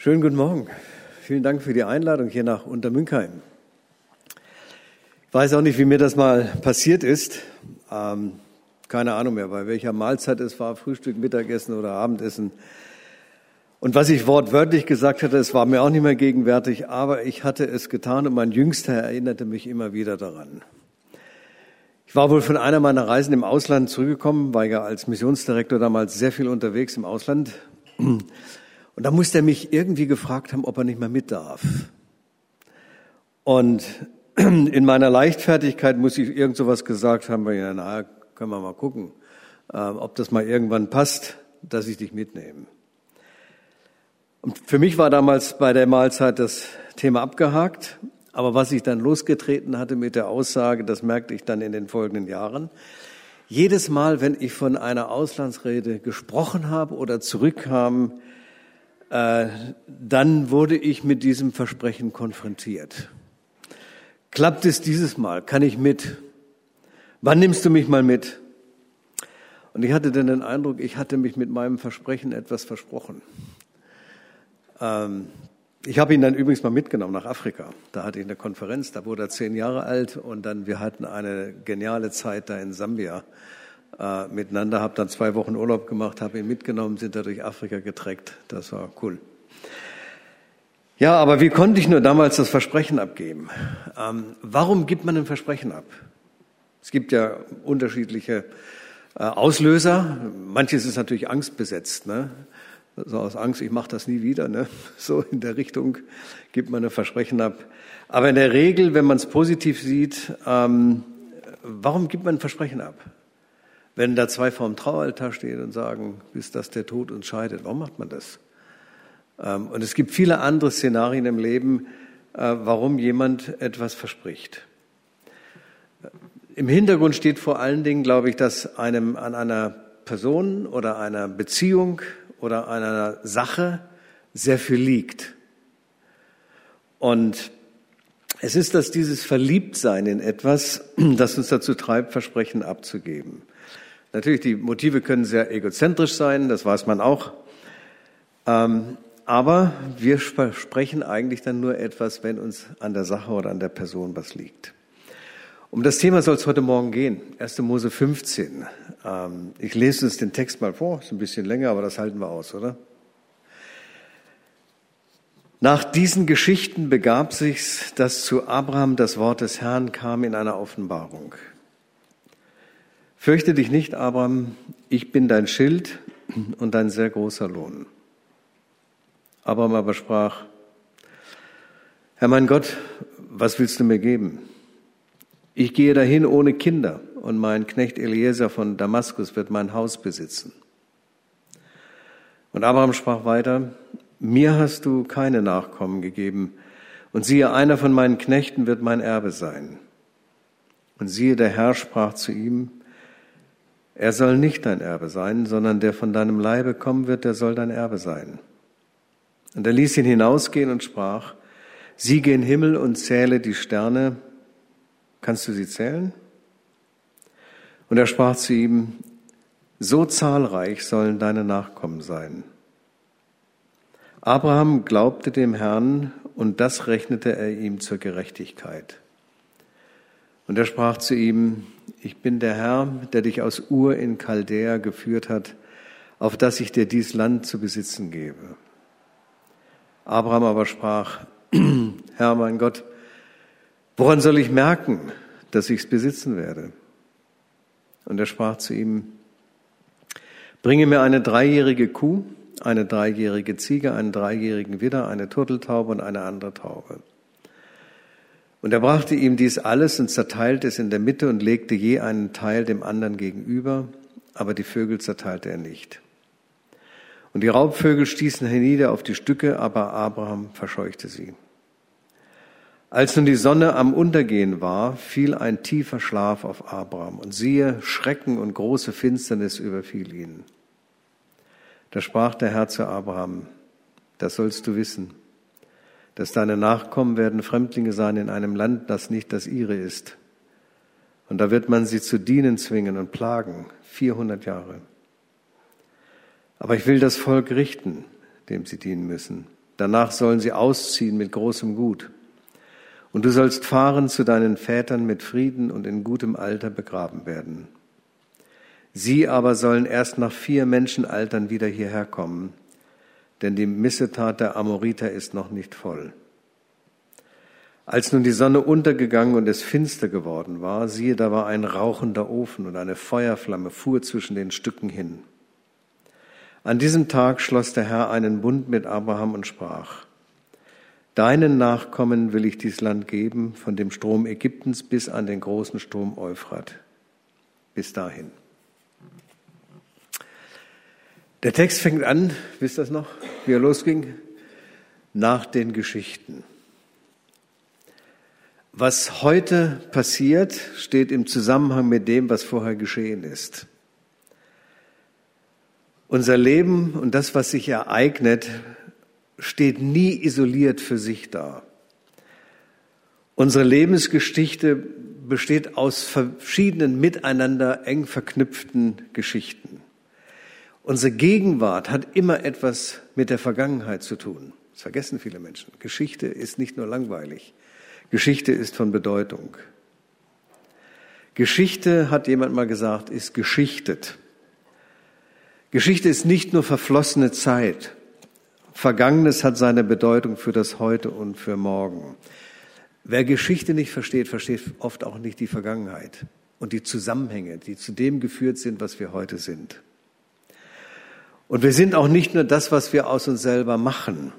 Schönen guten Morgen. Vielen Dank für die Einladung hier nach Untermünkheim. Ich weiß auch nicht, wie mir das mal passiert ist. Ähm, keine Ahnung mehr, bei welcher Mahlzeit es war, Frühstück, Mittagessen oder Abendessen. Und was ich wortwörtlich gesagt hatte, es war mir auch nicht mehr gegenwärtig, aber ich hatte es getan und mein Jüngster erinnerte mich immer wieder daran. Ich war wohl von einer meiner Reisen im Ausland zurückgekommen, war ja als Missionsdirektor damals sehr viel unterwegs im Ausland und da musste er mich irgendwie gefragt haben, ob er nicht mehr mit darf. Und in meiner Leichtfertigkeit muss ich irgend sowas gesagt haben, weil ja, na, können wir mal gucken, äh, ob das mal irgendwann passt, dass ich dich mitnehme. Und für mich war damals bei der Mahlzeit das Thema abgehakt. Aber was ich dann losgetreten hatte mit der Aussage, das merkte ich dann in den folgenden Jahren. Jedes Mal, wenn ich von einer Auslandsrede gesprochen habe oder zurückkam, dann wurde ich mit diesem Versprechen konfrontiert. Klappt es dieses Mal? Kann ich mit? Wann nimmst du mich mal mit? Und ich hatte dann den Eindruck, ich hatte mich mit meinem Versprechen etwas versprochen. Ähm, ich habe ihn dann übrigens mal mitgenommen nach Afrika. Da hatte ich eine Konferenz, da wurde er zehn Jahre alt und dann wir hatten eine geniale Zeit da in Sambia äh, miteinander, habe dann zwei Wochen Urlaub gemacht, habe ihn mitgenommen, sind da durch Afrika getreckt. Das war cool. Ja, aber wie konnte ich nur damals das Versprechen abgeben? Ähm, warum gibt man ein Versprechen ab? Es gibt ja unterschiedliche äh, Auslöser. Manches ist natürlich angstbesetzt. Ne? So aus Angst, ich mache das nie wieder. Ne? So in der Richtung gibt man ein Versprechen ab. Aber in der Regel, wenn man es positiv sieht, ähm, warum gibt man ein Versprechen ab? Wenn da zwei vorm Traualtar stehen und sagen, bis dass der Tod uns scheidet, warum macht man das? Ähm, und es gibt viele andere Szenarien im Leben, äh, warum jemand etwas verspricht. Im Hintergrund steht vor allen Dingen, glaube ich, dass einem an einer Person oder einer Beziehung oder einer Sache sehr viel liegt. Und es ist dass dieses Verliebtsein in etwas, das uns dazu treibt, Versprechen abzugeben. Natürlich, die Motive können sehr egozentrisch sein, das weiß man auch. Ähm, aber wir sprechen eigentlich dann nur etwas, wenn uns an der Sache oder an der Person was liegt. Um das Thema soll es heute Morgen gehen. 1. Mose 15. Ähm, ich lese uns den Text mal vor. Ist ein bisschen länger, aber das halten wir aus, oder? Nach diesen Geschichten begab sich's, dass zu Abraham das Wort des Herrn kam in einer Offenbarung. Fürchte dich nicht, Abraham, ich bin dein Schild und dein sehr großer Lohn. Abraham aber sprach, Herr mein Gott, was willst du mir geben? Ich gehe dahin ohne Kinder und mein Knecht Eliezer von Damaskus wird mein Haus besitzen. Und Abraham sprach weiter, mir hast du keine Nachkommen gegeben und siehe, einer von meinen Knechten wird mein Erbe sein. Und siehe, der Herr sprach zu ihm, er soll nicht dein Erbe sein, sondern der von deinem Leibe kommen wird, der soll dein Erbe sein. Und er ließ ihn hinausgehen und sprach, sieh gen Himmel und zähle die Sterne. Kannst du sie zählen? Und er sprach zu ihm, so zahlreich sollen deine Nachkommen sein. Abraham glaubte dem Herrn und das rechnete er ihm zur Gerechtigkeit. Und er sprach zu ihm, ich bin der Herr, der dich aus Ur in Chaldea geführt hat, auf dass ich dir dies Land zu besitzen gebe. Abraham aber sprach, Herr mein Gott, woran soll ich merken, dass ich es besitzen werde? Und er sprach zu ihm, bringe mir eine dreijährige Kuh, eine dreijährige Ziege, einen dreijährigen Widder, eine Turteltaube und eine andere Taube. Und er brachte ihm dies alles und zerteilte es in der Mitte und legte je einen Teil dem anderen gegenüber, aber die Vögel zerteilte er nicht. Und die Raubvögel stießen hernieder auf die Stücke, aber Abraham verscheuchte sie. Als nun die Sonne am Untergehen war, fiel ein tiefer Schlaf auf Abraham, und siehe, Schrecken und große Finsternis überfiel ihn. Da sprach der Herr zu Abraham, das sollst du wissen dass deine Nachkommen werden Fremdlinge sein in einem Land, das nicht das ihre ist. Und da wird man sie zu dienen zwingen und plagen, 400 Jahre. Aber ich will das Volk richten, dem sie dienen müssen. Danach sollen sie ausziehen mit großem Gut. Und du sollst fahren zu deinen Vätern mit Frieden und in gutem Alter begraben werden. Sie aber sollen erst nach vier Menschenaltern wieder hierher kommen, denn die Missetat der Amoriter ist noch nicht voll. Als nun die Sonne untergegangen und es finster geworden war, siehe, da war ein rauchender Ofen und eine Feuerflamme fuhr zwischen den Stücken hin. An diesem Tag schloss der Herr einen Bund mit Abraham und sprach, Deinen Nachkommen will ich dies Land geben, von dem Strom Ägyptens bis an den großen Strom Euphrat. Bis dahin. Der Text fängt an, wisst ihr das noch, wie er losging? Nach den Geschichten. Was heute passiert, steht im Zusammenhang mit dem, was vorher geschehen ist. Unser Leben und das, was sich ereignet, steht nie isoliert für sich da. Unsere Lebensgeschichte besteht aus verschiedenen miteinander eng verknüpften Geschichten. Unsere Gegenwart hat immer etwas mit der Vergangenheit zu tun. Das vergessen viele Menschen. Geschichte ist nicht nur langweilig. Geschichte ist von Bedeutung. Geschichte, hat jemand mal gesagt, ist geschichtet. Geschichte ist nicht nur verflossene Zeit. Vergangenes hat seine Bedeutung für das Heute und für morgen. Wer Geschichte nicht versteht, versteht oft auch nicht die Vergangenheit und die Zusammenhänge, die zu dem geführt sind, was wir heute sind. Und wir sind auch nicht nur das, was wir aus uns selber machen.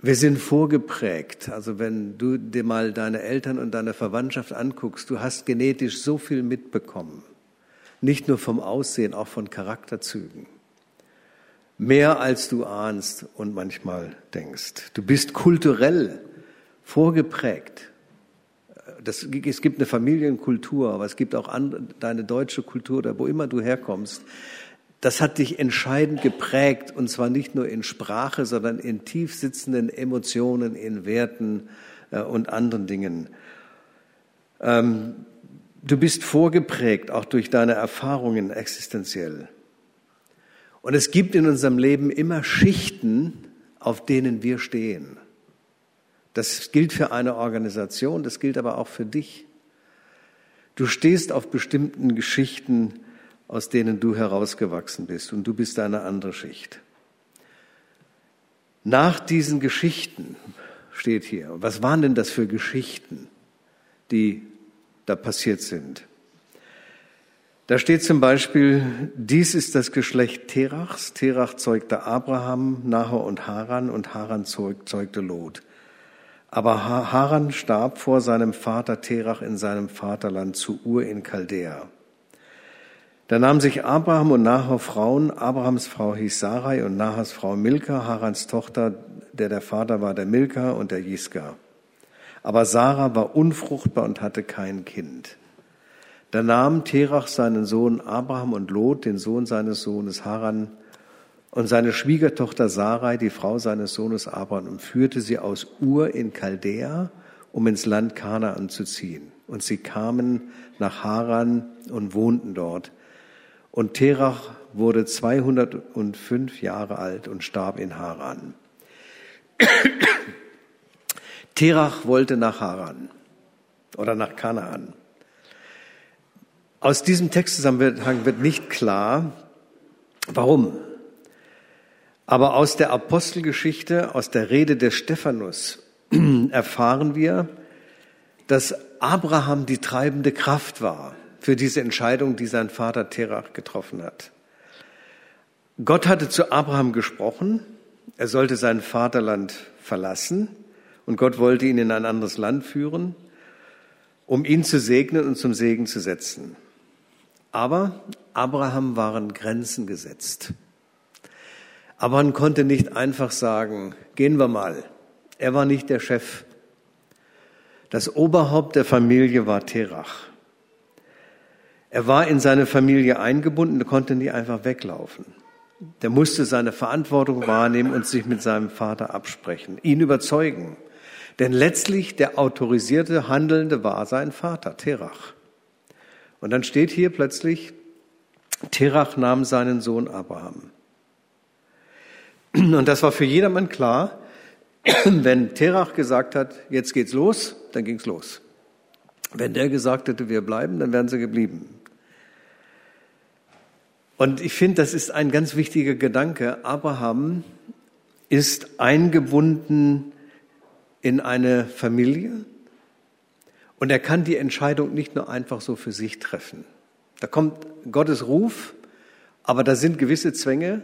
Wir sind vorgeprägt. Also wenn du dir mal deine Eltern und deine Verwandtschaft anguckst, du hast genetisch so viel mitbekommen. Nicht nur vom Aussehen, auch von Charakterzügen. Mehr als du ahnst und manchmal denkst. Du bist kulturell vorgeprägt. Das, es gibt eine Familienkultur, aber es gibt auch andere, deine deutsche Kultur, oder wo immer du herkommst das hat dich entscheidend geprägt, und zwar nicht nur in Sprache, sondern in tief sitzenden Emotionen, in Werten äh, und anderen Dingen. Ähm, du bist vorgeprägt, auch durch deine Erfahrungen existenziell. Und es gibt in unserem Leben immer Schichten, auf denen wir stehen. Das gilt für eine Organisation, das gilt aber auch für dich. Du stehst auf bestimmten Geschichten, aus denen du herausgewachsen bist und du bist eine andere Schicht. Nach diesen Geschichten steht hier, was waren denn das für Geschichten, die da passiert sind? Da steht zum Beispiel, dies ist das Geschlecht Terachs. Terach zeugte Abraham, Nahor und Haran und Haran zeugte Lot. Aber Haran starb vor seinem Vater Terach in seinem Vaterland zu Ur in Chaldea. Da nahmen sich Abraham und Nahor Frauen. Abrahams Frau hieß Sarai und Nahors Frau Milka, Harans Tochter, der der Vater war der Milka und der Jiska. Aber Sarah war unfruchtbar und hatte kein Kind. Da nahm Terach seinen Sohn Abraham und Lot, den Sohn seines Sohnes Haran, und seine Schwiegertochter Sarai, die Frau seines Sohnes Abraham, und führte sie aus Ur in Chaldea, um ins Land Kanaan zu ziehen. Und sie kamen nach Haran und wohnten dort. Und Terach wurde 205 Jahre alt und starb in Haran. Terach wollte nach Haran oder nach Kanaan. Aus diesem Textzusammenhang wird nicht klar, warum. Aber aus der Apostelgeschichte, aus der Rede des Stephanus erfahren wir, dass Abraham die treibende Kraft war für diese Entscheidung, die sein Vater Terach getroffen hat. Gott hatte zu Abraham gesprochen, er sollte sein Vaterland verlassen und Gott wollte ihn in ein anderes Land führen, um ihn zu segnen und zum Segen zu setzen. Aber Abraham waren Grenzen gesetzt. Abraham konnte nicht einfach sagen, gehen wir mal. Er war nicht der Chef. Das Oberhaupt der Familie war Terach. Er war in seine Familie eingebunden, konnte nie einfach weglaufen. Der musste seine Verantwortung wahrnehmen und sich mit seinem Vater absprechen, ihn überzeugen. Denn letztlich der autorisierte Handelnde war sein Vater, Terach. Und dann steht hier plötzlich, Terach nahm seinen Sohn Abraham. Und das war für jedermann klar, wenn Terach gesagt hat, jetzt geht's los, dann ging's los. Wenn der gesagt hätte, wir bleiben, dann wären sie geblieben. Und ich finde, das ist ein ganz wichtiger Gedanke. Abraham ist eingebunden in eine Familie und er kann die Entscheidung nicht nur einfach so für sich treffen. Da kommt Gottes Ruf, aber da sind gewisse Zwänge,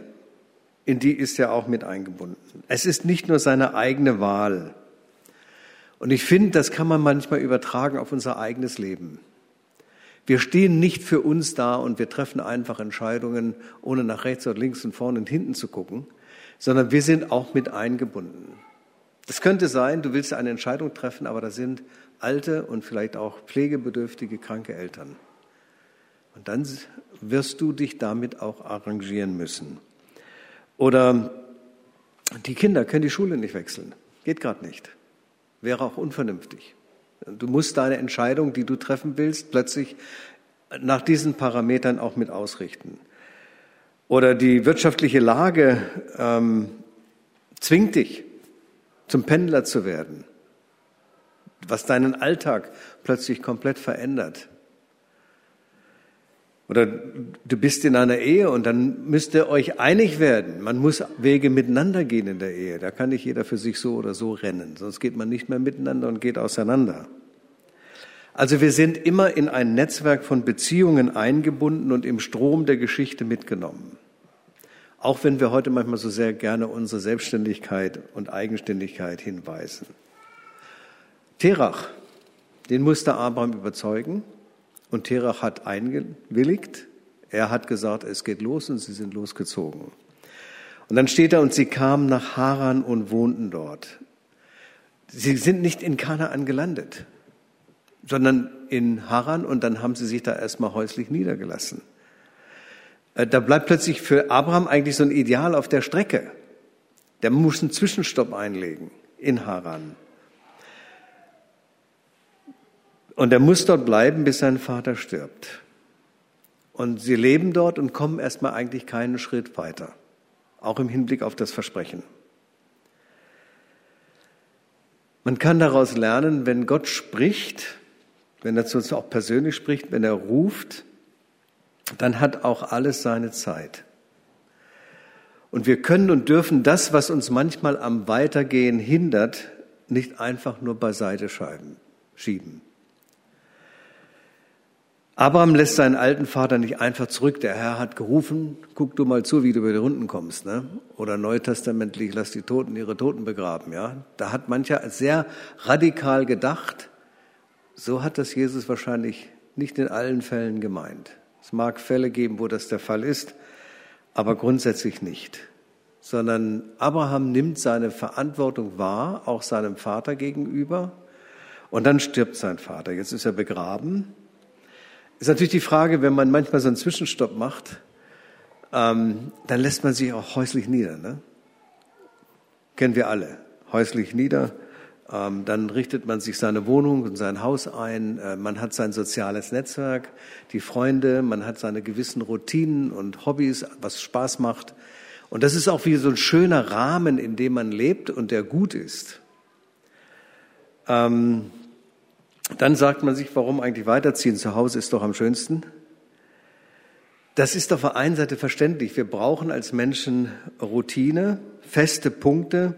in die ist er auch mit eingebunden. Es ist nicht nur seine eigene Wahl. Und ich finde, das kann man manchmal übertragen auf unser eigenes Leben. Wir stehen nicht für uns da und wir treffen einfach Entscheidungen, ohne nach rechts und links und vorne und hinten zu gucken, sondern wir sind auch mit eingebunden. Das könnte sein, du willst eine Entscheidung treffen, aber da sind alte und vielleicht auch pflegebedürftige, kranke Eltern. Und dann wirst du dich damit auch arrangieren müssen. Oder die Kinder können die Schule nicht wechseln. Geht gerade nicht. Wäre auch unvernünftig. Du musst deine Entscheidung, die du treffen willst, plötzlich nach diesen Parametern auch mit ausrichten. Oder die wirtschaftliche Lage ähm, zwingt dich, zum Pendler zu werden, was deinen Alltag plötzlich komplett verändert. Oder du bist in einer Ehe und dann müsst ihr euch einig werden. Man muss Wege miteinander gehen in der Ehe. Da kann nicht jeder für sich so oder so rennen, sonst geht man nicht mehr miteinander und geht auseinander. Also wir sind immer in ein Netzwerk von Beziehungen eingebunden und im Strom der Geschichte mitgenommen. Auch wenn wir heute manchmal so sehr gerne unsere Selbstständigkeit und Eigenständigkeit hinweisen. Terach, den musste Abraham überzeugen. Und Terach hat eingewilligt. Er hat gesagt, es geht los und sie sind losgezogen. Und dann steht da, und sie kamen nach Haran und wohnten dort. Sie sind nicht in Kanaan gelandet, sondern in Haran und dann haben sie sich da erstmal häuslich niedergelassen. Äh, da bleibt plötzlich für Abraham eigentlich so ein Ideal auf der Strecke. Der muss einen Zwischenstopp einlegen in Haran. Und er muss dort bleiben, bis sein Vater stirbt. Und sie leben dort und kommen erstmal eigentlich keinen Schritt weiter, auch im Hinblick auf das Versprechen. Man kann daraus lernen, wenn Gott spricht, wenn er zu uns auch persönlich spricht, wenn er ruft, dann hat auch alles seine Zeit. Und wir können und dürfen das, was uns manchmal am Weitergehen hindert, nicht einfach nur beiseite schieben. Abraham lässt seinen alten Vater nicht einfach zurück. Der Herr hat gerufen, guck du mal zu, wie du über die Runden kommst. Ne? Oder neutestamentlich, lass die Toten ihre Toten begraben. Ja? Da hat mancher sehr radikal gedacht. So hat das Jesus wahrscheinlich nicht in allen Fällen gemeint. Es mag Fälle geben, wo das der Fall ist, aber grundsätzlich nicht. Sondern Abraham nimmt seine Verantwortung wahr, auch seinem Vater gegenüber. Und dann stirbt sein Vater. Jetzt ist er begraben. Ist natürlich die Frage, wenn man manchmal so einen Zwischenstopp macht, ähm, dann lässt man sich auch häuslich nieder. Ne? Kennen wir alle. Häuslich nieder. Ähm, dann richtet man sich seine Wohnung und sein Haus ein. Äh, man hat sein soziales Netzwerk, die Freunde, man hat seine gewissen Routinen und Hobbys, was Spaß macht. Und das ist auch wie so ein schöner Rahmen, in dem man lebt und der gut ist. Ähm, dann sagt man sich, warum eigentlich weiterziehen? Zu Hause ist doch am schönsten. Das ist auf der einen Seite verständlich. Wir brauchen als Menschen Routine, feste Punkte,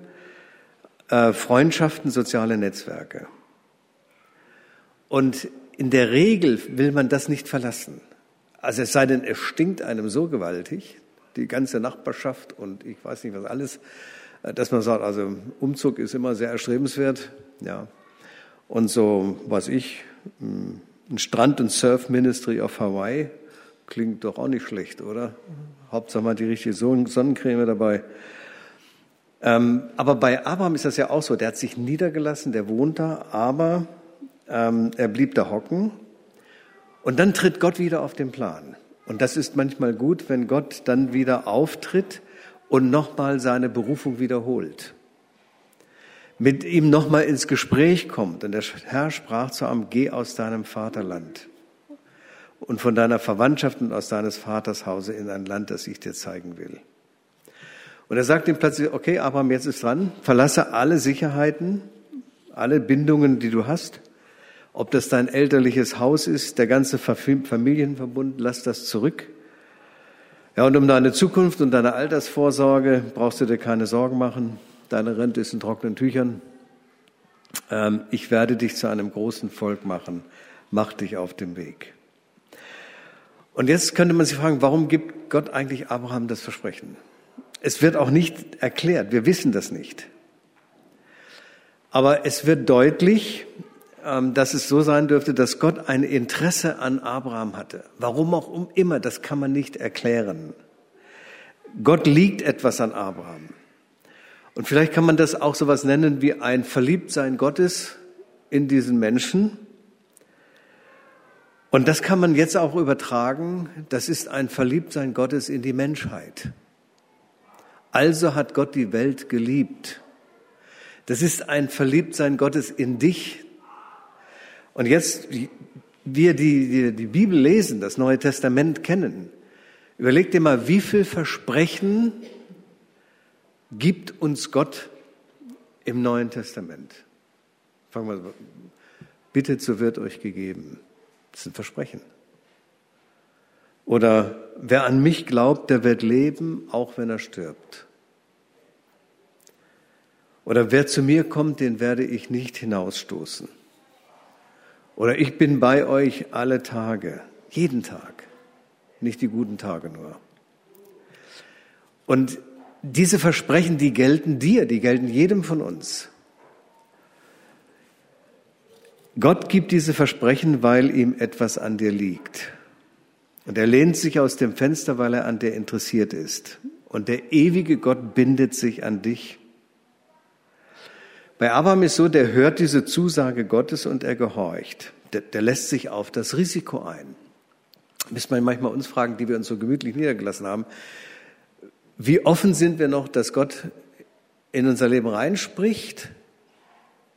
äh, Freundschaften, soziale Netzwerke. Und in der Regel will man das nicht verlassen. Also es sei denn, es stinkt einem so gewaltig, die ganze Nachbarschaft und ich weiß nicht was alles, äh, dass man sagt, also Umzug ist immer sehr erstrebenswert. Ja, und so, was ich, ein Strand- und Surf-Ministry auf Hawaii, klingt doch auch nicht schlecht, oder? Hauptsache mal die richtige Sonnencreme dabei. Ähm, aber bei Abraham ist das ja auch so. Der hat sich niedergelassen, der wohnt da, aber ähm, er blieb da hocken. Und dann tritt Gott wieder auf den Plan. Und das ist manchmal gut, wenn Gott dann wieder auftritt und nochmal seine Berufung wiederholt mit ihm nochmal ins Gespräch kommt. Und der Herr sprach zu ihm, geh aus deinem Vaterland und von deiner Verwandtschaft und aus deines Vaters Hause in ein Land, das ich dir zeigen will. Und er sagt ihm plötzlich, okay, Abraham, jetzt ist dran, verlasse alle Sicherheiten, alle Bindungen, die du hast. Ob das dein elterliches Haus ist, der ganze Familienverbund, lass das zurück. Ja, und um deine Zukunft und deine Altersvorsorge brauchst du dir keine Sorgen machen. Deine Rente ist in trockenen Tüchern. Ähm, ich werde dich zu einem großen Volk machen. Mach dich auf den Weg. Und jetzt könnte man sich fragen, warum gibt Gott eigentlich Abraham das Versprechen? Es wird auch nicht erklärt, wir wissen das nicht. Aber es wird deutlich, ähm, dass es so sein dürfte, dass Gott ein Interesse an Abraham hatte. Warum auch immer, das kann man nicht erklären. Gott liegt etwas an Abraham. Und vielleicht kann man das auch so was nennen wie ein Verliebtsein Gottes in diesen Menschen. Und das kann man jetzt auch übertragen. Das ist ein Verliebtsein Gottes in die Menschheit. Also hat Gott die Welt geliebt. Das ist ein Verliebtsein Gottes in dich. Und jetzt, wir, die, die die Bibel lesen, das Neue Testament kennen, überleg dir mal, wie viel Versprechen gibt uns Gott im Neuen Testament? Fangen wir, bittet, so wird euch gegeben. Das ist ein Versprechen. Oder wer an mich glaubt, der wird leben, auch wenn er stirbt. Oder wer zu mir kommt, den werde ich nicht hinausstoßen. Oder ich bin bei euch alle Tage, jeden Tag, nicht die guten Tage nur. Und diese Versprechen, die gelten dir, die gelten jedem von uns. Gott gibt diese Versprechen, weil ihm etwas an dir liegt. Und er lehnt sich aus dem Fenster, weil er an dir interessiert ist. Und der ewige Gott bindet sich an dich. Bei Abraham ist so, der hört diese Zusage Gottes und er gehorcht. Der, der lässt sich auf das Risiko ein. Müssen wir manchmal uns fragen, die wir uns so gemütlich niedergelassen haben, wie offen sind wir noch, dass Gott in unser Leben reinspricht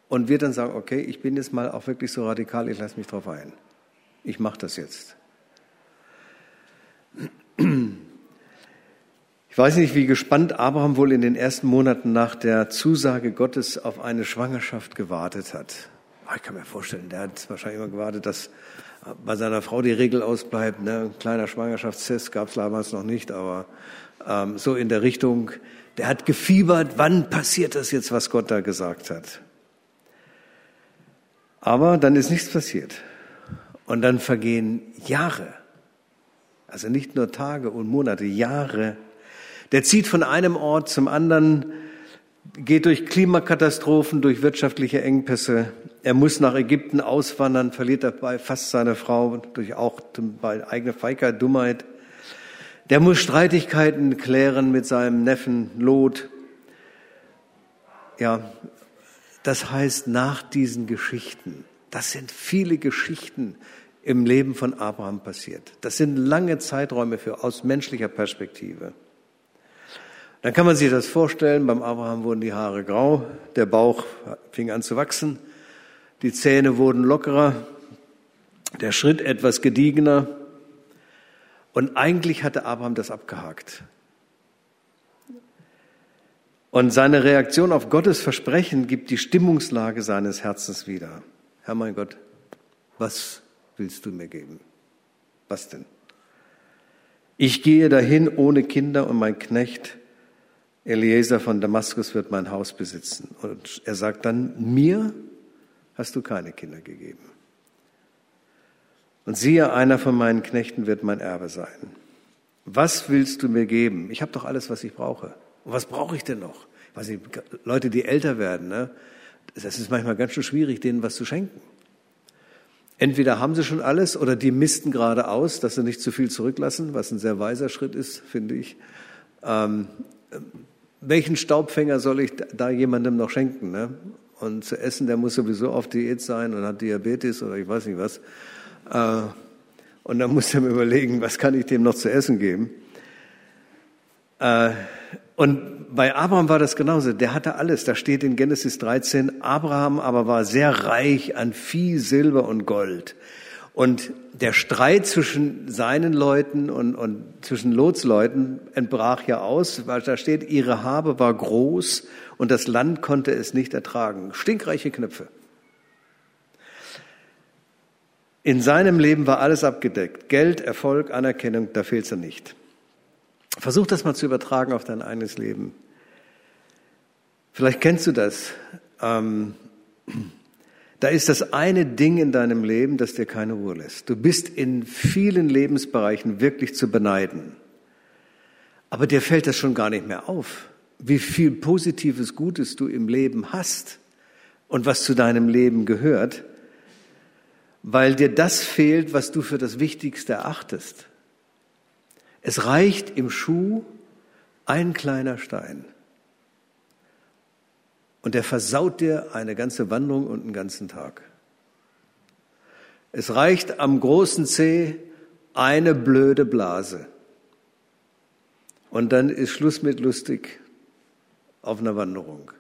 und wir dann sagen, okay, ich bin jetzt mal auch wirklich so radikal, ich lasse mich drauf ein. Ich mache das jetzt. Ich weiß nicht, wie gespannt Abraham wohl in den ersten Monaten nach der Zusage Gottes auf eine Schwangerschaft gewartet hat. Ah, ich kann mir vorstellen, der hat wahrscheinlich immer gewartet, dass bei seiner Frau die Regel ausbleibt. Ne? Ein kleiner Schwangerschaftstest gab es damals noch nicht, aber ähm, so in der Richtung. Der hat gefiebert, wann passiert das jetzt, was Gott da gesagt hat. Aber dann ist nichts passiert. Und dann vergehen Jahre. Also nicht nur Tage und Monate, Jahre. Der zieht von einem Ort zum anderen, geht durch Klimakatastrophen, durch wirtschaftliche Engpässe. Er muss nach Ägypten auswandern, verliert dabei fast seine Frau durch auch bei eigener Feigheit, Dummheit. Der muss Streitigkeiten klären mit seinem Neffen Lot. Ja, das heißt, nach diesen Geschichten, das sind viele Geschichten, im Leben von Abraham passiert. Das sind lange Zeiträume für aus menschlicher Perspektive. Dann kann man sich das vorstellen, beim Abraham wurden die Haare grau, der Bauch fing an zu wachsen, die Zähne wurden lockerer, der Schritt etwas gediegener und eigentlich hatte Abraham das abgehakt. Und seine Reaktion auf Gottes Versprechen gibt die Stimmungslage seines Herzens wieder. Herr mein Gott, was willst du mir geben? Was denn? Ich gehe dahin ohne Kinder und mein Knecht Eliezer von Damaskus wird mein Haus besitzen. Und er sagt dann, mir hast du keine Kinder gegeben. Und siehe, einer von meinen Knechten wird mein Erbe sein. Was willst du mir geben? Ich habe doch alles, was ich brauche. Und was brauche ich denn noch? Ich weiß nicht, Leute, die älter werden, ne? das ist manchmal ganz schön schwierig, denen was zu schenken. Entweder haben sie schon alles oder die missten gerade aus, dass sie nicht zu viel zurücklassen, was ein sehr weiser Schritt ist, finde ich. Ähm, welchen Staubfänger soll ich da jemandem noch schenken? Ne? Und zu essen, der muss sowieso auf Diät sein und hat Diabetes oder ich weiß nicht was. Äh, und dann muss er mir überlegen, was kann ich dem noch zu essen geben? Äh, und bei Abraham war das genauso. Der hatte alles. Da steht in Genesis 13, Abraham aber war sehr reich an Vieh, Silber und Gold. Und der Streit zwischen seinen Leuten und, und zwischen Lots Leuten entbrach ja aus, weil da steht, ihre Habe war groß und das Land konnte es nicht ertragen. Stinkreiche Knöpfe. In seinem Leben war alles abgedeckt. Geld, Erfolg, Anerkennung, da fehlt es nicht. Versuch das mal zu übertragen auf dein eigenes Leben. Vielleicht kennst du das. Ähm, da ist das eine Ding in deinem Leben, das dir keine Ruhe lässt. Du bist in vielen Lebensbereichen wirklich zu beneiden. Aber dir fällt das schon gar nicht mehr auf, wie viel positives Gutes du im Leben hast und was zu deinem Leben gehört, weil dir das fehlt, was du für das Wichtigste erachtest. Es reicht im Schuh ein kleiner Stein. Und der versaut dir eine ganze Wanderung und einen ganzen Tag. Es reicht am großen Zeh eine blöde Blase. Und dann ist Schluss mit lustig auf einer Wanderung.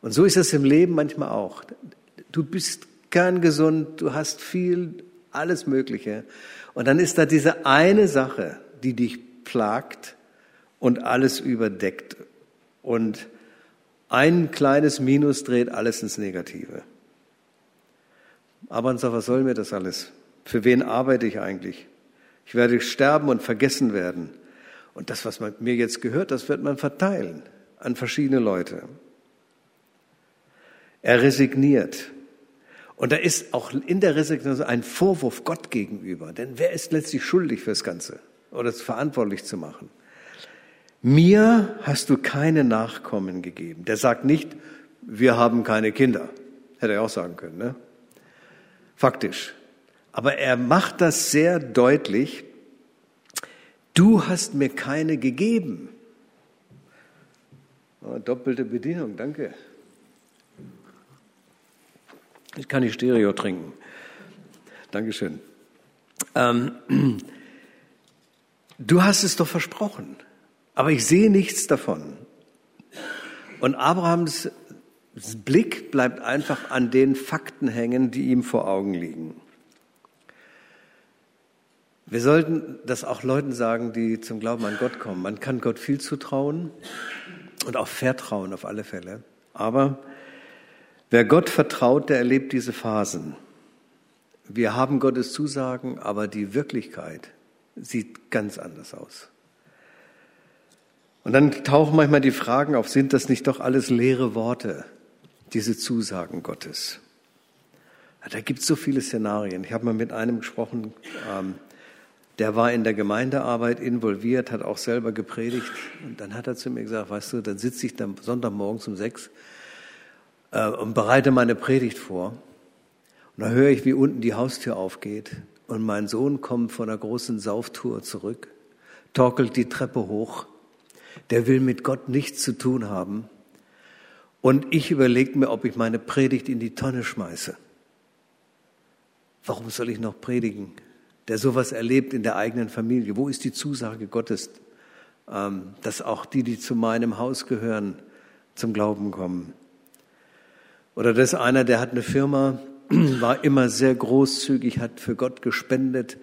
Und so ist es im Leben manchmal auch. Du bist kerngesund, du hast viel, alles Mögliche. Und dann ist da diese eine Sache, die dich plagt und alles überdeckt. Und ein kleines Minus dreht alles ins Negative. Aber was soll mir das alles? Für wen arbeite ich eigentlich? Ich werde sterben und vergessen werden. Und das, was mir jetzt gehört, das wird man verteilen an verschiedene Leute. Er resigniert. Und da ist auch in der Resignation ein Vorwurf Gott gegenüber. Denn wer ist letztlich schuldig fürs Ganze oder es verantwortlich zu machen? Mir hast du keine Nachkommen gegeben. Der sagt nicht, wir haben keine Kinder. Hätte er auch sagen können, ne? Faktisch. Aber er macht das sehr deutlich. Du hast mir keine gegeben. Oh, doppelte Bedienung, danke. Ich kann nicht Stereo trinken. Dankeschön. Ähm, du hast es doch versprochen. Aber ich sehe nichts davon. Und Abrahams Blick bleibt einfach an den Fakten hängen, die ihm vor Augen liegen. Wir sollten das auch Leuten sagen, die zum Glauben an Gott kommen. Man kann Gott viel zutrauen und auch vertrauen auf alle Fälle. Aber wer Gott vertraut, der erlebt diese Phasen. Wir haben Gottes Zusagen, aber die Wirklichkeit sieht ganz anders aus. Und dann tauchen manchmal die Fragen auf, sind das nicht doch alles leere Worte, diese Zusagen Gottes? Da gibt es so viele Szenarien. Ich habe mal mit einem gesprochen, ähm, der war in der Gemeindearbeit involviert, hat auch selber gepredigt. Und dann hat er zu mir gesagt, weißt du, dann sitze ich dann Sonntagmorgens um sechs äh, und bereite meine Predigt vor. Und da höre ich, wie unten die Haustür aufgeht. Und mein Sohn kommt von einer großen Sauftour zurück, torkelt die Treppe hoch der will mit Gott nichts zu tun haben. Und ich überlege mir, ob ich meine Predigt in die Tonne schmeiße. Warum soll ich noch predigen? Der sowas erlebt in der eigenen Familie. Wo ist die Zusage Gottes, ähm, dass auch die, die zu meinem Haus gehören, zum Glauben kommen? Oder das ist einer, der hat eine Firma, war immer sehr großzügig, hat für Gott gespendet,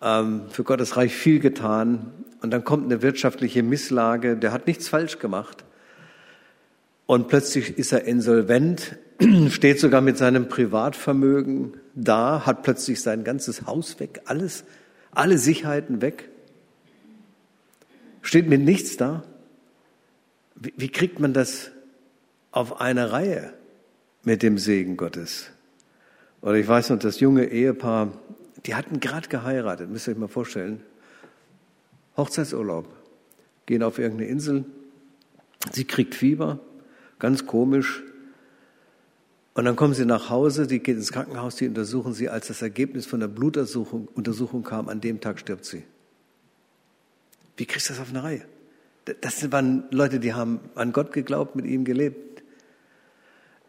ähm, für Gottes Reich viel getan und dann kommt eine wirtschaftliche Misslage, der hat nichts falsch gemacht. Und plötzlich ist er insolvent, steht sogar mit seinem Privatvermögen da, hat plötzlich sein ganzes Haus weg, alles, alle Sicherheiten weg, steht mit nichts da. Wie, wie kriegt man das auf eine Reihe mit dem Segen Gottes? Oder ich weiß noch, das junge Ehepaar, die hatten gerade geheiratet, müsst ihr euch mal vorstellen. Hochzeitsurlaub, gehen auf irgendeine Insel, sie kriegt Fieber, ganz komisch. Und dann kommen sie nach Hause, die geht ins Krankenhaus, die untersuchen sie. Als das Ergebnis von der Blutuntersuchung Untersuchung kam, an dem Tag stirbt sie. Wie kriegst du das auf eine Reihe? Das waren Leute, die haben an Gott geglaubt, mit ihm gelebt.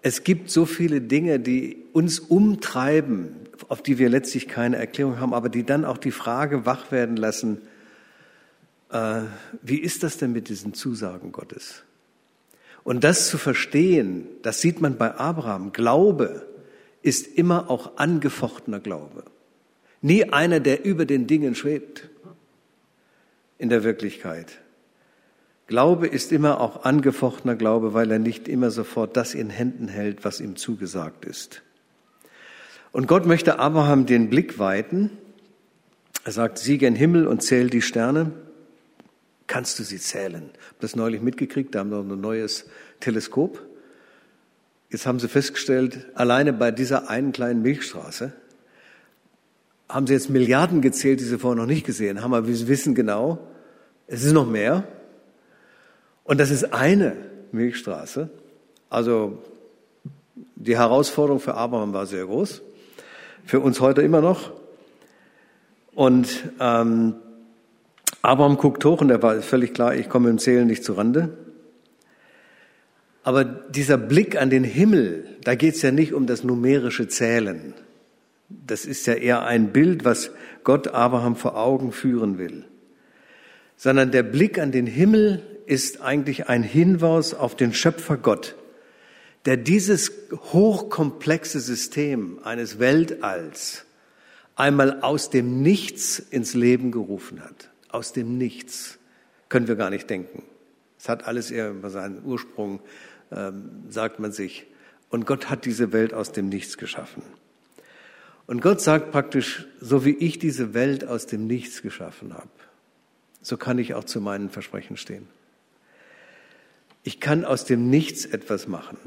Es gibt so viele Dinge, die uns umtreiben, auf die wir letztlich keine Erklärung haben, aber die dann auch die Frage wach werden lassen, äh, wie ist das denn mit diesen Zusagen Gottes? Und das zu verstehen, das sieht man bei Abraham. Glaube ist immer auch angefochtener Glaube. Nie einer, der über den Dingen schwebt in der Wirklichkeit. Glaube ist immer auch angefochtener Glaube, weil er nicht immer sofort das in Händen hält, was ihm zugesagt ist. Und Gott möchte Abraham den Blick weiten. Er sagt, sieh gen Himmel und zähl die Sterne. Kannst du sie zählen? Ich habe das neulich mitgekriegt, da haben wir noch ein neues Teleskop. Jetzt haben sie festgestellt, alleine bei dieser einen kleinen Milchstraße haben sie jetzt Milliarden gezählt, die sie vorher noch nicht gesehen haben, aber wir wissen genau, es ist noch mehr. Und das ist eine Milchstraße. Also die Herausforderung für Abraham war sehr groß, für uns heute immer noch. Und ähm, Abraham guckt hoch und er war völlig klar, ich komme im Zählen nicht zu Rande. Aber dieser Blick an den Himmel, da geht es ja nicht um das numerische Zählen. Das ist ja eher ein Bild, was Gott Abraham vor Augen führen will. Sondern der Blick an den Himmel ist eigentlich ein Hinweis auf den Schöpfer Gott, der dieses hochkomplexe System eines Weltalls einmal aus dem Nichts ins Leben gerufen hat. Aus dem Nichts können wir gar nicht denken. Es hat alles eher seinen Ursprung, ähm, sagt man sich. Und Gott hat diese Welt aus dem Nichts geschaffen. Und Gott sagt praktisch, so wie ich diese Welt aus dem Nichts geschaffen habe, so kann ich auch zu meinen Versprechen stehen. Ich kann aus dem Nichts etwas machen.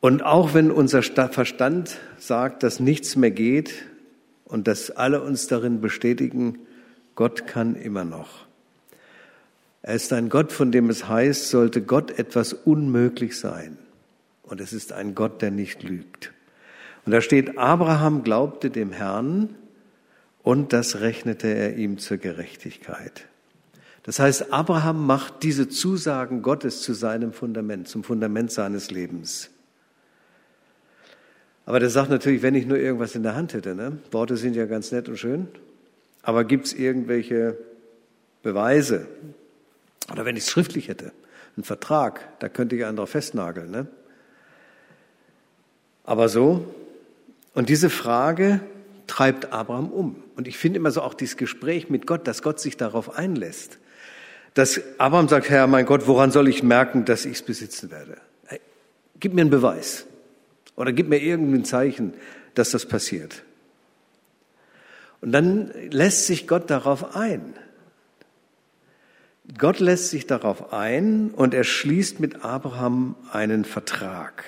Und auch wenn unser Verstand sagt, dass nichts mehr geht und dass alle uns darin bestätigen, Gott kann immer noch. Er ist ein Gott, von dem es heißt, sollte Gott etwas unmöglich sein. Und es ist ein Gott, der nicht lügt. Und da steht, Abraham glaubte dem Herrn und das rechnete er ihm zur Gerechtigkeit. Das heißt, Abraham macht diese Zusagen Gottes zu seinem Fundament, zum Fundament seines Lebens. Aber der sagt natürlich, wenn ich nur irgendwas in der Hand hätte, ne? Worte sind ja ganz nett und schön, aber gibt es irgendwelche Beweise? Oder wenn ich es schriftlich hätte, einen Vertrag, da könnte ich einen drauf festnageln. Ne? Aber so, und diese Frage treibt Abraham um. Und ich finde immer so auch dieses Gespräch mit Gott, dass Gott sich darauf einlässt. Dass Abraham sagt, Herr, mein Gott, woran soll ich merken, dass ich es besitzen werde? Hey, gib mir einen Beweis. Oder gib mir irgendein Zeichen, dass das passiert. Und dann lässt sich Gott darauf ein. Gott lässt sich darauf ein und er schließt mit Abraham einen Vertrag.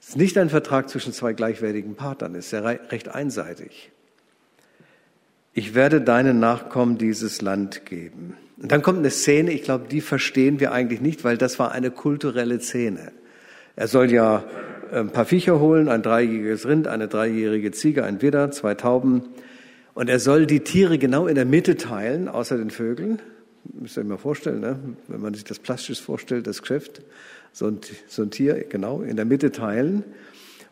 Es ist nicht ein Vertrag zwischen zwei gleichwertigen Partnern, es ist ja recht einseitig. Ich werde deinen Nachkommen dieses Land geben. Und dann kommt eine Szene, ich glaube, die verstehen wir eigentlich nicht, weil das war eine kulturelle Szene. Er soll ja äh, ein paar Viecher holen, ein dreijähriges Rind, eine dreijährige Ziege, ein Widder, zwei Tauben. Und er soll die Tiere genau in der Mitte teilen, außer den Vögeln. Müsst ihr euch mal vorstellen, ne? wenn man sich das plastisch vorstellt, das Geschäft so ein, so ein Tier genau in der Mitte teilen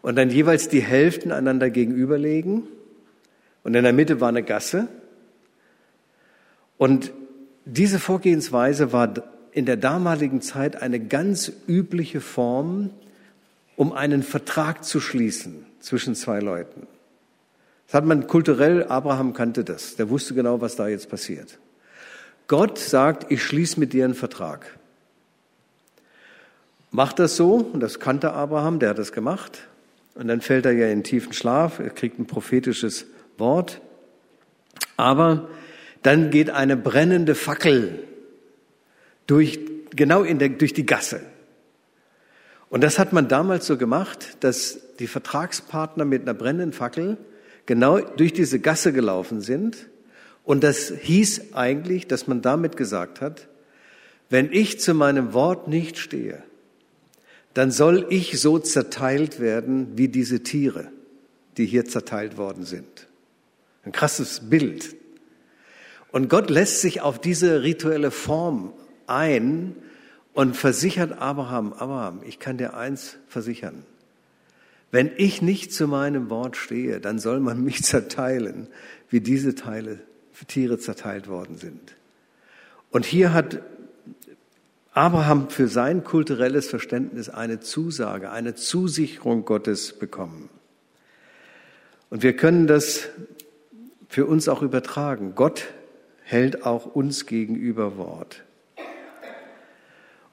und dann jeweils die Hälften einander gegenüberlegen. Und in der Mitte war eine Gasse. Und diese Vorgehensweise war in der damaligen Zeit eine ganz übliche Form, um einen Vertrag zu schließen zwischen zwei Leuten. Das hat man kulturell, Abraham kannte das, der wusste genau, was da jetzt passiert. Gott sagt, ich schließe mit dir einen Vertrag macht das so, und das kannte Abraham, der hat das gemacht. Und dann fällt er ja in tiefen Schlaf, er kriegt ein prophetisches Wort. Aber dann geht eine brennende Fackel durch, genau in der, durch die Gasse. Und das hat man damals so gemacht, dass die Vertragspartner mit einer brennenden Fackel genau durch diese Gasse gelaufen sind. Und das hieß eigentlich, dass man damit gesagt hat, wenn ich zu meinem Wort nicht stehe, dann soll ich so zerteilt werden wie diese Tiere, die hier zerteilt worden sind. Ein krasses Bild. Und Gott lässt sich auf diese rituelle Form ein und versichert Abraham, Abraham, ich kann dir eins versichern. Wenn ich nicht zu meinem Wort stehe, dann soll man mich zerteilen, wie diese Teile, Tiere zerteilt worden sind. Und hier hat Abraham für sein kulturelles Verständnis eine Zusage, eine Zusicherung Gottes bekommen. Und wir können das für uns auch übertragen. Gott hält auch uns gegenüber Wort.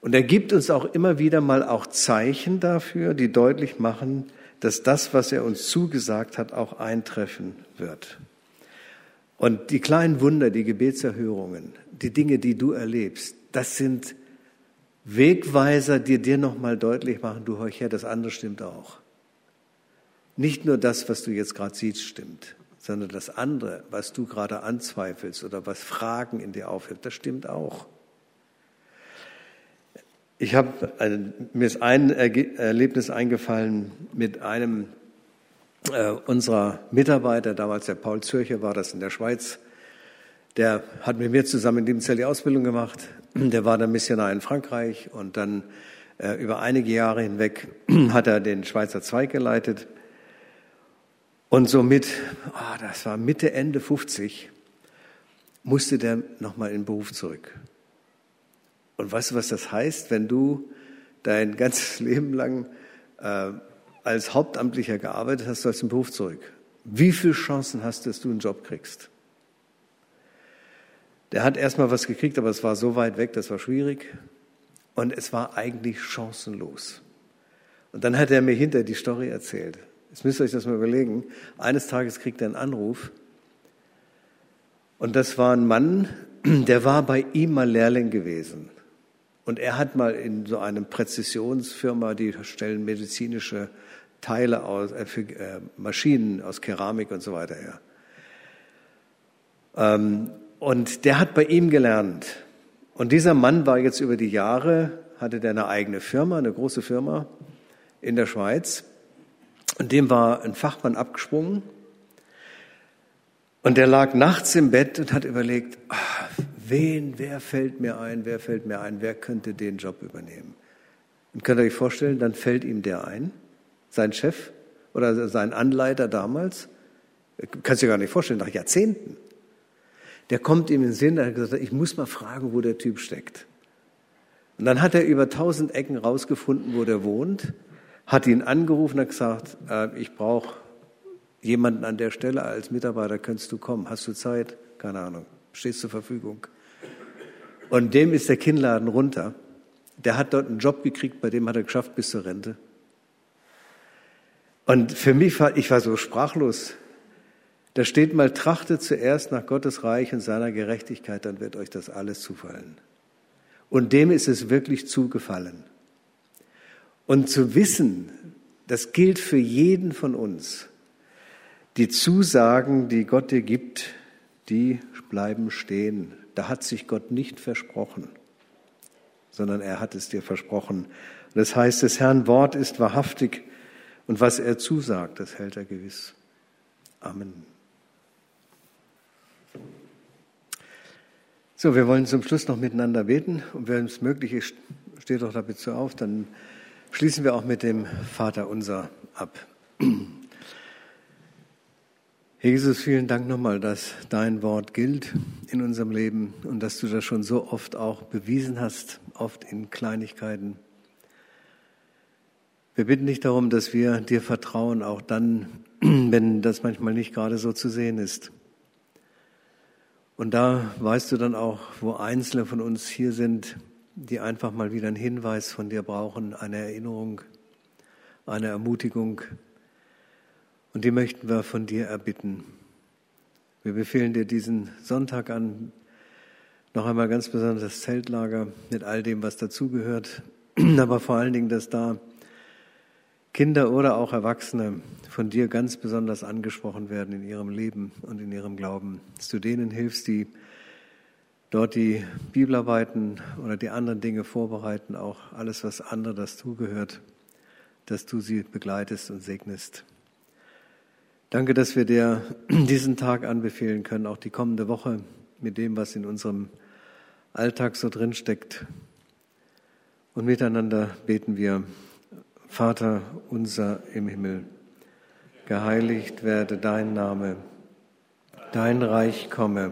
Und er gibt uns auch immer wieder mal auch Zeichen dafür, die deutlich machen, dass das, was er uns zugesagt hat, auch eintreffen wird. Und die kleinen Wunder, die Gebetserhörungen, die Dinge, die du erlebst, das sind Wegweiser, die dir nochmal deutlich machen, du hör her, das andere stimmt auch. Nicht nur das, was du jetzt gerade siehst, stimmt, sondern das andere, was du gerade anzweifelst oder was Fragen in dir aufhört, das stimmt auch. Ich habe, mir ist ein Erlebnis eingefallen mit einem äh, unserer Mitarbeiter, damals der Paul Zürcher war das in der Schweiz, der hat mit mir zusammen in Liebenzell die Ausbildung gemacht. Der war dann Missionar in Frankreich und dann äh, über einige Jahre hinweg hat er den Schweizer Zweig geleitet. Und so mit, oh, das war Mitte, Ende 50, musste der nochmal in den Beruf zurück. Und weißt du, was das heißt, wenn du dein ganzes Leben lang äh, als Hauptamtlicher gearbeitet hast, du in den Beruf zurück. Wie viele Chancen hast du, dass du einen Job kriegst? Der hat erstmal was gekriegt, aber es war so weit weg, das war schwierig. Und es war eigentlich chancenlos. Und dann hat er mir hinter die Story erzählt. Jetzt müsst ihr euch das mal überlegen. Eines Tages kriegt er einen Anruf. Und das war ein Mann, der war bei ihm mal Lehrling gewesen. Und er hat mal in so einem Präzisionsfirma, die stellen medizinische Teile aus, äh, für, äh, Maschinen aus Keramik und so weiter her. Ähm, und der hat bei ihm gelernt. Und dieser Mann war jetzt über die Jahre, hatte der eine eigene Firma, eine große Firma in der Schweiz. Und dem war ein Fachmann abgesprungen. Und der lag nachts im Bett und hat überlegt, ach, wen, wer fällt mir ein, wer fällt mir ein, wer könnte den Job übernehmen? Und könnt ihr euch vorstellen, dann fällt ihm der ein, sein Chef oder sein Anleiter damals, kannst du dir gar nicht vorstellen, nach Jahrzehnten der kommt ihm in den Sinn, er hat gesagt, ich muss mal fragen, wo der Typ steckt. Und dann hat er über tausend Ecken rausgefunden, wo der wohnt, hat ihn angerufen und gesagt, äh, ich brauche jemanden an der Stelle als Mitarbeiter, könntest du kommen? Hast du Zeit? Keine Ahnung. Stehst zur Verfügung. Und dem ist der Kinnladen runter. Der hat dort einen Job gekriegt, bei dem hat er geschafft bis zur Rente. Und für mich war, ich war so sprachlos. Da steht mal, trachtet zuerst nach Gottes Reich und seiner Gerechtigkeit, dann wird euch das alles zufallen. Und dem ist es wirklich zugefallen. Und zu wissen, das gilt für jeden von uns, die Zusagen, die Gott dir gibt, die bleiben stehen. Da hat sich Gott nicht versprochen, sondern er hat es dir versprochen. Das heißt, des Herrn Wort ist wahrhaftig und was er zusagt, das hält er gewiss. Amen. So, wir wollen zum Schluss noch miteinander beten und wenn es möglich ist, steht doch da bitte auf, dann schließen wir auch mit dem Vater unser ab. Jesus, vielen Dank nochmal, dass dein Wort gilt in unserem Leben und dass du das schon so oft auch bewiesen hast, oft in Kleinigkeiten. Wir bitten dich darum, dass wir dir vertrauen, auch dann, wenn das manchmal nicht gerade so zu sehen ist. Und da weißt du dann auch, wo Einzelne von uns hier sind, die einfach mal wieder einen Hinweis von dir brauchen, eine Erinnerung, eine Ermutigung. Und die möchten wir von dir erbitten. Wir befehlen dir diesen Sonntag an, noch einmal ganz besonders das Zeltlager mit all dem, was dazugehört, aber vor allen Dingen, dass da Kinder oder auch Erwachsene von dir ganz besonders angesprochen werden in ihrem Leben und in ihrem Glauben, dass du denen hilfst, die dort die Bibelarbeiten oder die anderen Dinge vorbereiten, auch alles, was andere dazu gehört, dass du sie begleitest und segnest. Danke, dass wir dir diesen Tag anbefehlen können, auch die kommende Woche mit dem, was in unserem Alltag so drinsteckt. Und miteinander beten wir. Vater unser im Himmel, geheiligt werde dein Name, dein Reich komme,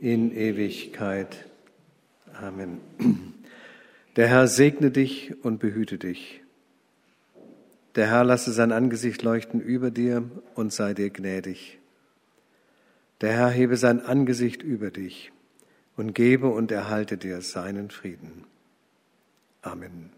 in Ewigkeit. Amen. Der Herr segne dich und behüte dich. Der Herr lasse sein Angesicht leuchten über dir und sei dir gnädig. Der Herr hebe sein Angesicht über dich und gebe und erhalte dir seinen Frieden. Amen.